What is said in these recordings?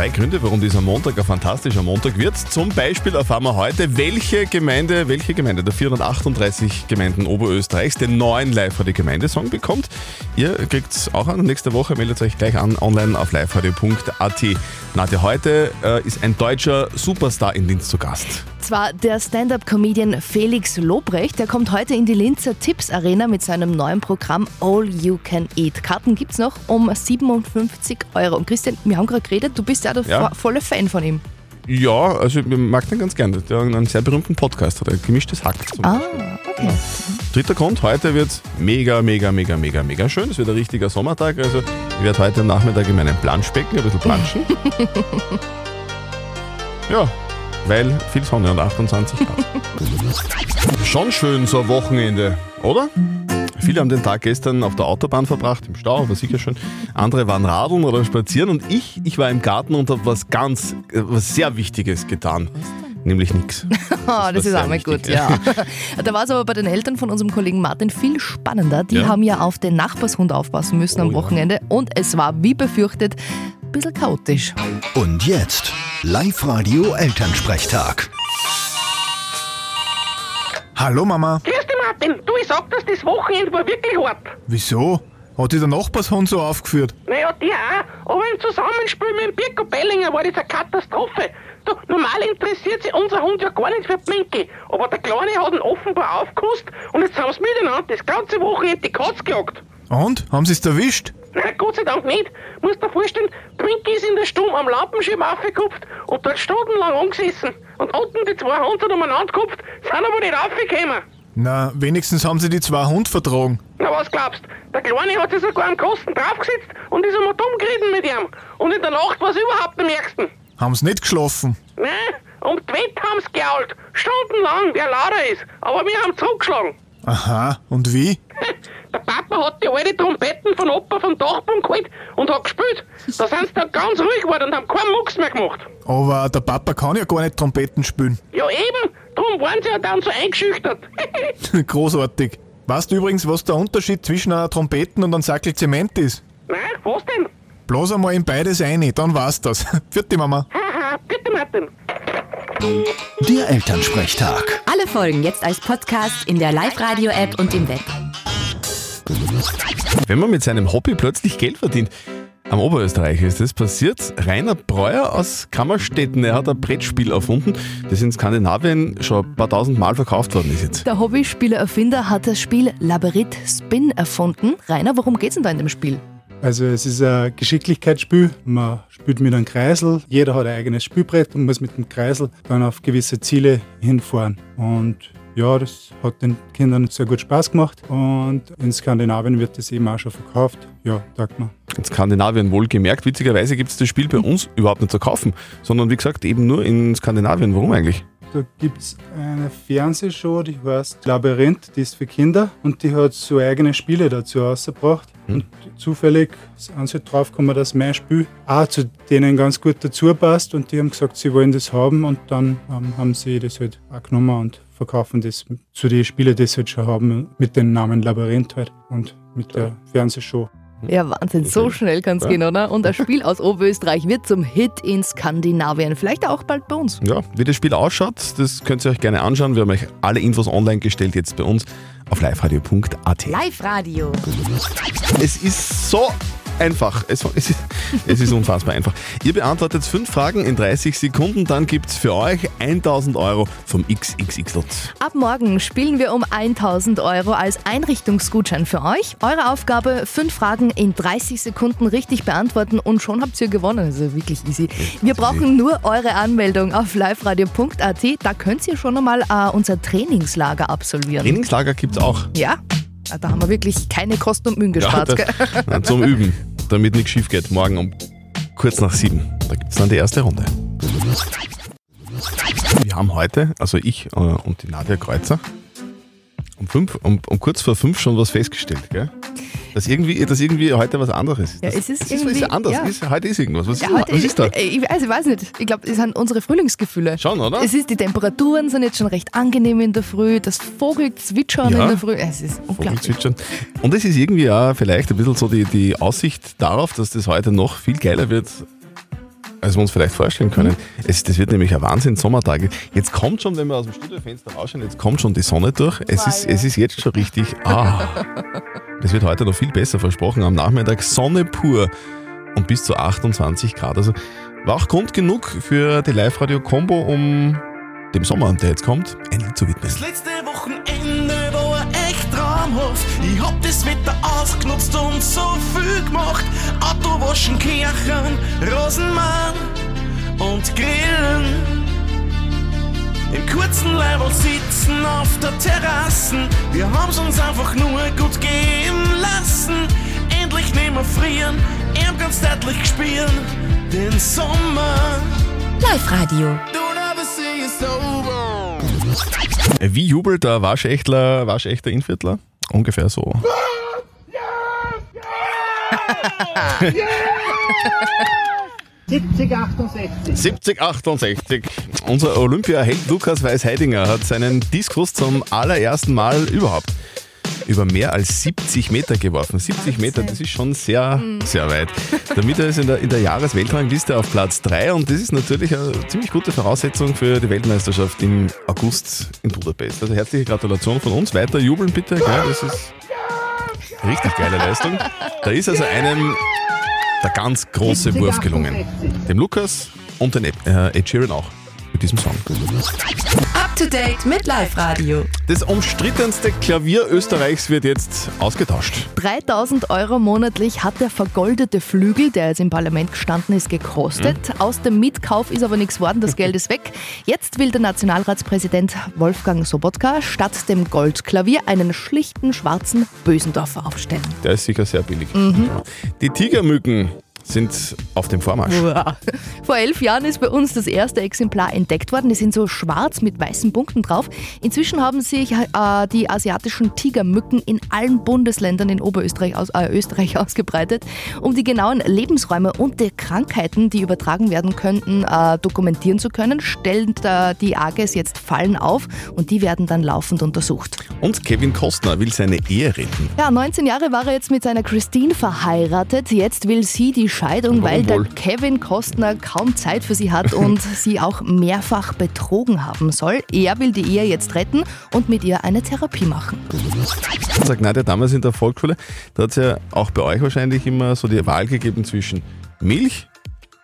Drei Gründe, warum dieser Montag ein fantastischer Montag wird. Zum Beispiel erfahren wir heute, welche Gemeinde, welche Gemeinde der 438 Gemeinden Oberösterreichs den neuen Live-Radio-Gemeindesong bekommt. Ihr kriegt es auch an. Nächste Woche meldet euch gleich an online auf liveradio.at. Nadja, heute äh, ist ein deutscher Superstar in Linz zu Gast. Zwar der Stand-up-Comedian Felix Lobrecht, der kommt heute in die Linzer Tipps Arena mit seinem neuen Programm All You Can Eat. Karten gibt's noch um 57 Euro. Und Christian, wir haben gerade geredet, du bist ja der Ja. vo- volle Fan von ihm. Ja, also ich mag den ganz gerne. Der hat einen sehr berühmten Podcast, hat ein gemischtes Hack. Zum Ah, okay. Dritter Grund, heute wird mega, mega, mega, mega, mega schön. Es wird ein richtiger Sommertag. Also ich werde heute am Nachmittag in meinem Planschbecken ein bisschen planschen. ja, weil viel Sonne und 28 Grad. Schon schön so ein Wochenende, oder? Viele haben den Tag gestern auf der Autobahn verbracht, im Stau, war sicher schön. Andere waren radeln oder spazieren und ich, ich war im Garten und habe was ganz, äh, was sehr Wichtiges getan. Nämlich nichts. Ah, das war ist auch mal gut, ja. Da war es aber bei den Eltern von unserem Kollegen Martin viel spannender. Die Ja? haben ja auf den Nachbarshund aufpassen müssen Oh am ja. Wochenende und es war, wie befürchtet, ein bisschen chaotisch. Und jetzt Live-Radio-Elternsprechtag. Hallo Mama. Martin. Du, ich sag das, das Wochenende war wirklich hart. Wieso? Hat dich der Nachbarshund so aufgeführt? Naja, die auch. Aber im Zusammenspiel mit dem Birko Bellinger war das eine Katastrophe. Du, normal interessiert sich unser Hund ja gar nicht für Minki. Aber der Kleine hat ihn offenbar aufgekostet und jetzt haben sie miteinander das ganze Wochenende die Katz gejagt. Und? Haben sie es erwischt? Nein, Gott sei Dank nicht. Musst dir vorstellen, Minki ist in der Stunde am Lampenschirm aufgekupft und dort stundenlang angesessen. Und unten die zwei Hunde umeinander gekupft, sind aber nicht aufgekommen. Na, wenigstens haben sie die zwei Hund vertragen. Na, was glaubst? Der Kleine hat sich sogar am Kosten draufgesetzt und ist einmal dumm geritten mit ihm. Und in der Nacht war es überhaupt am ärgsten. Haben sie nicht geschlafen? Nein, um die Wette haben sie gejault. Stundenlang, wer lauter ist. Aber wir haben zurückgeschlagen. Aha, und wie? Der Papa hat die alte Trompeten von Opa vom Dachboden geholt und hat gespielt. Da sind sie dann ganz ruhig geworden und haben keinen Mucks mehr gemacht. Aber der Papa kann ja gar nicht Trompeten spielen. Ja eben, darum waren sie ja dann so eingeschüchtert. Großartig. Weißt du übrigens, was der Unterschied zwischen einer Trompeten und einem Sackel Zement ist? Nein, was denn? Bloß einmal in beides rein, dann war's das. Vierte Mama. Haha, bitte Martin. Der Elternsprechtag. Alle Folgen jetzt als Podcast in der Live-Radio-App und im Web. Wenn man mit seinem Hobby plötzlich Geld verdient, am Oberösterreich ist das passiert. Rainer Breuer aus Kammerstetten, er hat ein Brettspiel erfunden, das in Skandinavien schon ein paar tausend Mal verkauft worden ist jetzt. Der Hobbyspiele-Erfinder hat das Spiel Labyrinth Spin erfunden. Rainer, worum geht's denn da in dem Spiel? Also es ist ein Geschicklichkeitsspiel. Man spielt mit einem Kreisel. Jeder hat ein eigenes Spielbrett und muss mit dem Kreisel dann auf gewisse Ziele hinfahren. Und ja, das hat den Kindern sehr gut Spaß gemacht. Und in Skandinavien wird das eben auch schon verkauft. Ja, sagt man. In Skandinavien wohlgemerkt. Witzigerweise gibt es das Spiel bei uns überhaupt nicht zu kaufen, sondern wie gesagt eben nur in Skandinavien. Warum eigentlich? Da gibt es eine Fernsehshow, die heißt Labyrinth, die ist für Kinder und die hat so eigene Spiele dazu rausgebracht. Und zufällig sind sie drauf gekommen, dass mein Spiel auch zu denen ganz gut dazu passt und die haben gesagt, sie wollen das haben und dann ähm, haben sie das halt auch genommen und verkaufen das zu den Spielen, die sie halt schon haben, mit dem Namen Labyrinth halt und mit der Fernsehshow. Ja, Wahnsinn, so schnell kann's gehen, oder? Und das Spiel aus Oberösterreich wird zum Hit in Skandinavien. Vielleicht auch bald bei uns. Ja, wie das Spiel ausschaut, das könnt ihr euch gerne anschauen. Wir haben euch alle Infos online gestellt, jetzt bei uns auf liveradio.at. Live-Radio. Es ist so einfach. Es, es, ist, es ist unfassbar einfach. Ihr beantwortet fünf Fragen in 30 Sekunden, dann gibt es für euch 1000 Euro vom XXX-Lot. Ab morgen spielen wir um 1000 Euro als Einrichtungsgutschein für euch. Eure Aufgabe, fünf Fragen in 30 Sekunden richtig beantworten und schon habt ihr gewonnen. Also wirklich easy. Wir brauchen nur eure Anmeldung auf liveradio.at. Da könnt ihr schon einmal äh, unser Trainingslager absolvieren. Trainingslager gibt es auch. Ja, da haben wir wirklich keine Kosten und Mühen gespart. das- gell? Na, zum Üben, damit nichts schief geht. Morgen um kurz nach sieben. Da gibt es dann die erste Runde. Wir haben heute, also ich äh, und die Nadja Kreuzer, um, fünf, um, um kurz vor fünf schon was festgestellt. Gell? Dass irgendwie, dass irgendwie heute was anderes ist. Ja, es ist es irgendwie- ist anders. ja. Ist, heute ist irgendwas. Was, Ja, ist, was ist da? Ich, weiß, ich weiß nicht. Ich glaube, es sind unsere Frühlingsgefühle. Schon, oder? Es ist, die Temperaturen sind jetzt schon recht angenehm in der Früh, das Vogelzwitschern Ja. in der Früh. Es ist unglaublich. Vogelzwitschern. Und es ist irgendwie auch vielleicht ein bisschen so die, die Aussicht darauf, dass das heute noch viel geiler wird, als wir uns vielleicht vorstellen können. Es, das wird nämlich ein Wahnsinn, Sommertage. Jetzt kommt schon, wenn wir aus dem Studiofenster rausschauen, jetzt kommt schon die Sonne durch. Es ist, es ist jetzt schon richtig, ah, das wird heute noch viel besser versprochen. Am Nachmittag Sonne pur und bis zu 28 Grad. Also war auch Grund genug für die Live-Radio-Kombo, um dem Sommer, der jetzt kommt, ein Lied zu widmen. Das letzte Wochenende war echt traumhaft. Ich hab das Wetter ausgenutzt und so viel gemacht. Autowaschen, Kirchen, Rosenmann und Grillen. Im kurzen Leibel sitzen auf der Terrassen. Wir haben's uns einfach nur gut gehen lassen. Endlich nehmen wir frieren, er ganz deutlich spüren. Den Sommer. Live-Radio. Don't ever say it's over. Wie jubelt der Waschechtler, Waschechter Inviertler? Ungefähr so. 7068. Unser Olympiaheld Lukas Weiß-Heidinger hat seinen Diskus zum allerersten Mal überhaupt über mehr als 70 Meter geworfen. 70 Meter, das ist schon sehr, sehr weit. Damit er ist in der, in der Jahresweltrangliste auf Platz 3 und das ist natürlich eine ziemlich gute Voraussetzung für die Weltmeisterschaft im August in Budapest. Also herzliche Gratulation von uns. Weiter jubeln bitte. Gell? Das ist richtig geile Leistung. Da ist also einem der ganz große Wurf gelungen. Dem Lukas und den Ed, äh, Ed Sheeran auch mit diesem Song. To date mit Live-Radio. Das umstrittenste Klavier Österreichs wird jetzt ausgetauscht. 3000 Euro monatlich hat der vergoldete Flügel, der jetzt im Parlament gestanden ist, gekostet. Aus dem Mietkauf ist aber nichts geworden, das Geld ist weg. Jetzt will der Nationalratspräsident Wolfgang Sobotka statt dem Goldklavier einen schlichten schwarzen Bösendorfer aufstellen. Der ist sicher sehr billig. Die Tigermücken sind auf dem Vormarsch. Uah. Vor elf Jahren ist bei uns das erste Exemplar entdeckt worden. Die sind so schwarz mit weißen Punkten drauf. Inzwischen haben sich äh, die asiatischen Tigermücken in allen Bundesländern in Oberösterreich aus, äh, Österreich ausgebreitet. Um die genauen Lebensräume und die Krankheiten, die übertragen werden könnten, äh, dokumentieren zu können, stellt äh, die AGES jetzt Fallen auf und die werden dann laufend untersucht. Und Kevin Kostner will seine Ehe retten. Ja, 19 Jahre war er jetzt mit seiner Christine verheiratet. Jetzt will sie die Scheidung, weil der? Kevin Kostner kaum Zeit für sie hat und sie auch mehrfach betrogen haben soll. Er will die Ehe jetzt retten und mit ihr eine Therapie machen. Sagt Nadja damals in der Volksschule, da hat es ja auch bei euch wahrscheinlich immer so die Wahl gegeben zwischen Milch,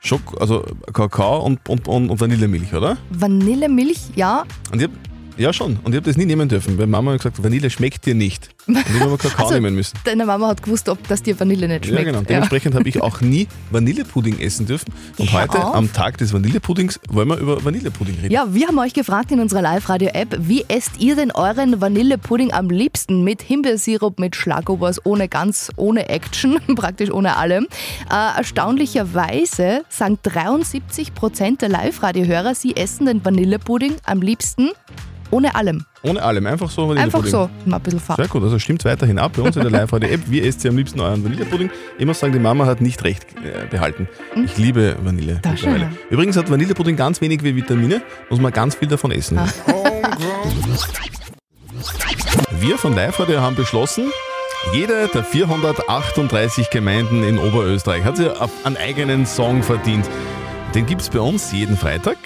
Schok also Kakao und, und, und, und Vanillemilch, oder? Vanillemilch, ja. Und ich hab, ja schon, und ich habe das nie nehmen dürfen, weil Mama hat gesagt, Vanille schmeckt dir nicht. Und ich habe Kakao Also, nehmen müssen. Deine Mama hat gewusst, ob das dir Vanille nicht schmeckt. Ja, genau. Dementsprechend habe ich auch nie Vanillepudding essen dürfen. Und Hör heute, auf. am Tag des Vanillepuddings, wollen wir über Vanillepudding reden. Ja, wir haben euch gefragt in unserer Live-Radio-App, wie esst ihr denn euren Vanillepudding am liebsten? Mit Himbeersirup, mit Schlagobers, ohne ganz, ohne Action, praktisch ohne allem. Äh, erstaunlicherweise sagen 73% der Live-Radio-Hörer, sie essen den Vanillepudding am liebsten ohne allem. Ohne allem, einfach so Einfach so, mal ein bisschen Farbe. Sehr gut, also stimmt weiterhin ab bei uns in der Live-Radio-App. Wie esst ihr am liebsten euren Vanillepudding? Ich muss sagen, die Mama hat nicht recht äh, behalten. Ich liebe Vanille. Da mittlerweile. schau Übrigens hat Vanillepudding ganz wenig wie Vitamine, muss man ganz viel davon essen. Ah. Wir von Live-Radio haben beschlossen, jede der 438 Gemeinden in Oberösterreich hat sich einen eigenen Song verdient. Den gibt es bei uns jeden Freitag.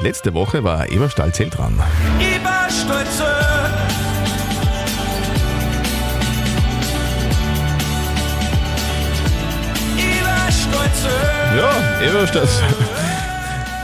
Letzte Woche war Eberstahl-Zell dran. Ich war stolz. Ich war stolz. Ja, Eberstadt.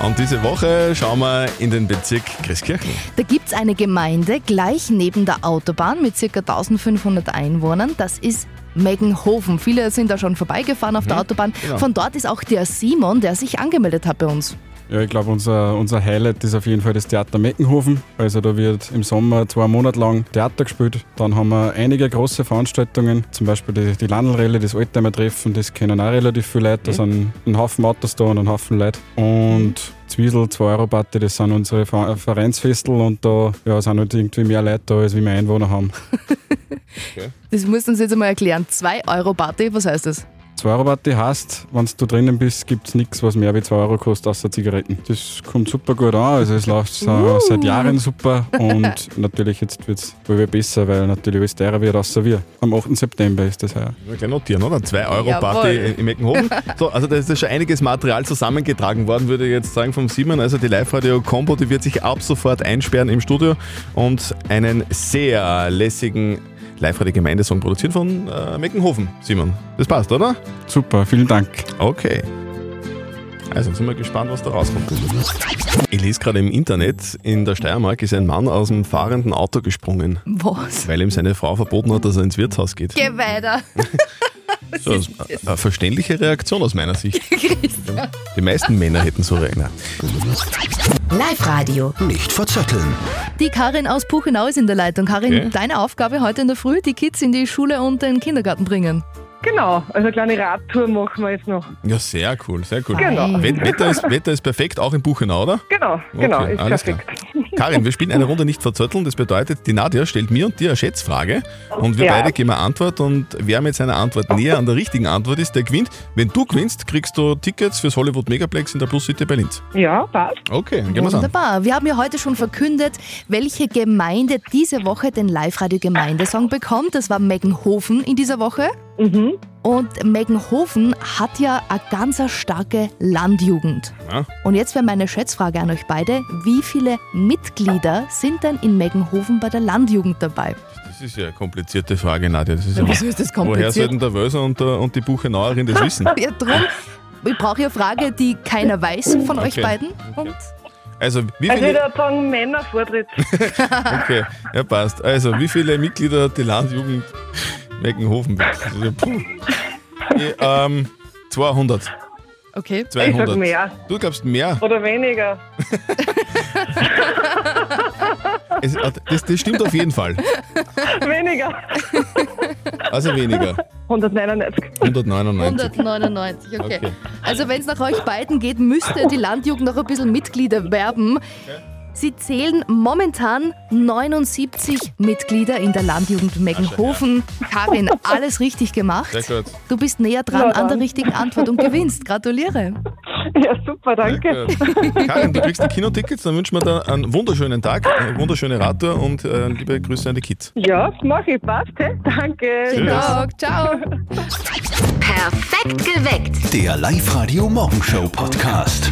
Und diese Woche schauen wir in den Bezirk Christkirchen. Da gibt es eine Gemeinde gleich neben der Autobahn mit ca. 1500 Einwohnern. Das ist Meggenhofen. Viele sind da schon vorbeigefahren auf der Autobahn. genau. Von dort ist auch der Simon, der sich angemeldet hat bei uns. Ja, ich glaube, unser, unser Highlight ist auf jeden Fall das Theater Meckenhofen. Also da wird im Sommer zwei Monate lang Theater gespielt. Dann haben wir einige große Veranstaltungen, zum Beispiel die, die Landelrelle, das Oldtimer-Treffen, das kennen auch relativ viele Leute. Da sind ein Haufen Autos da und ein Haufen Leute. Und Zwiesel, 2 Euro Party, das sind unsere Ver- Vereinsfestel und da ja, sind halt irgendwie mehr Leute da, als wir Einwohner haben. Das musst du uns jetzt einmal erklären. 2 Euro Party, was heißt das? 2 Euro Party heißt, wenn du drin bist, gibt es nichts, was mehr wie 2 Euro kostet, außer Zigaretten. Das kommt super gut an, also es läuft äh, seit Jahren super und natürlich jetzt wird es wohl wieder besser, weil natürlich alles teurer wird, außer wir. Am 8. September ist das heuer. Mal gleich notieren, oder? 2 Euro Party Jawohl. im Eckenhofen. So, also da ist ja schon einiges Material zusammengetragen worden, würde ich jetzt sagen, vom Simon. Also die Live-Radio-Combo, die wird sich ab sofort einsperren im Studio und einen sehr lässigen Live-Radio-Gemeindesong produzieren von äh, Meckenhofen, Simon. Das passt, oder? Super, vielen Dank. Okay. Also sind wir gespannt, was da rauskommt. Ich lese gerade im Internet, in der Steiermark ist ein Mann aus dem fahrenden Auto gesprungen, Was? weil ihm seine Frau verboten hat, dass er ins Wirtshaus geht. Geh weiter. So, das ist eine verständliche Reaktion aus meiner Sicht. Die meisten Männer hätten so reagiert. Live-Radio. Nicht verzetteln. Die Karin aus Puchenau ist in der Leitung. Karin, Okay. deine Aufgabe heute in der Früh, die Kids in die Schule und den Kindergarten bringen. Genau, also eine kleine Radtour machen wir jetzt noch. Ja, sehr cool, sehr cool. Genau. Wet- Wetter ist, Wetter ist perfekt, auch in Buchenau, oder? Genau, genau, ist alles perfekt. Klar. Karin, wir spielen eine Runde nicht verzötteln. Das bedeutet, die Nadja stellt mir und dir eine Schätzfrage und wir Ja. beide geben eine Antwort und wer mit seiner Antwort näher an der richtigen Antwort ist, der gewinnt. Wenn du gewinnst, kriegst du Tickets fürs Hollywood Megaplex in der Plus City bei Linz. Ja, passt. Okay, dann gehen wir's an. Wunderbar. Wir haben ja heute schon verkündet, welche Gemeinde diese Woche den Live-Radio-Gemeindesong bekommt. Das war Meggenhofen in dieser Woche. Mhm. Und Meggenhofen hat ja eine ganz starke Landjugend. Ja. Und jetzt wäre meine Schätzfrage an euch beide. Wie viele Mitglieder sind denn in Meggenhofen bei der Landjugend dabei? Das ist ja eine komplizierte Frage, Nadja. Das ist ja, Wieso ist das woher kompliziert? sollten der Wölser und, der, und die Buchenauerin das wissen? Ja, drum. Ich brauche eine Frage, die keiner weiß von euch Okay. beiden. Und Also, wie Also ich viele, würde sagen Männervortritt. okay, ja passt. Also, wie viele Mitglieder hat die Landjugend Meckenhofen? Puh. Ich, ähm, 200. okay. 200. Ich sag mehr. Du glaubst mehr? Oder weniger. Es, äh, das, das stimmt auf jeden Fall. weniger. Also weniger. 199. 199. 199, okay. Okay. Also wenn es nach euch beiden geht, müsste die Landjugend noch ein bisschen Mitglieder werben. Sie zählen momentan 79 Mitglieder in der Landjugend Meggenhofen. Karin, alles richtig gemacht. Sehr gut. Du bist näher dran an der richtigen Antwort und gewinnst. Gratuliere. Ja, super, danke. Karin, du kriegst die Kinotickets, dann wünschen wir dir einen wunderschönen Tag, eine wunderschöne Radtour und äh, liebe Grüße an die Kids. Ja, mach ich, passt. Danke. Schönen Tag. Ciao. Perfekt geweckt. Der Live-Radio Morgenshow Podcast.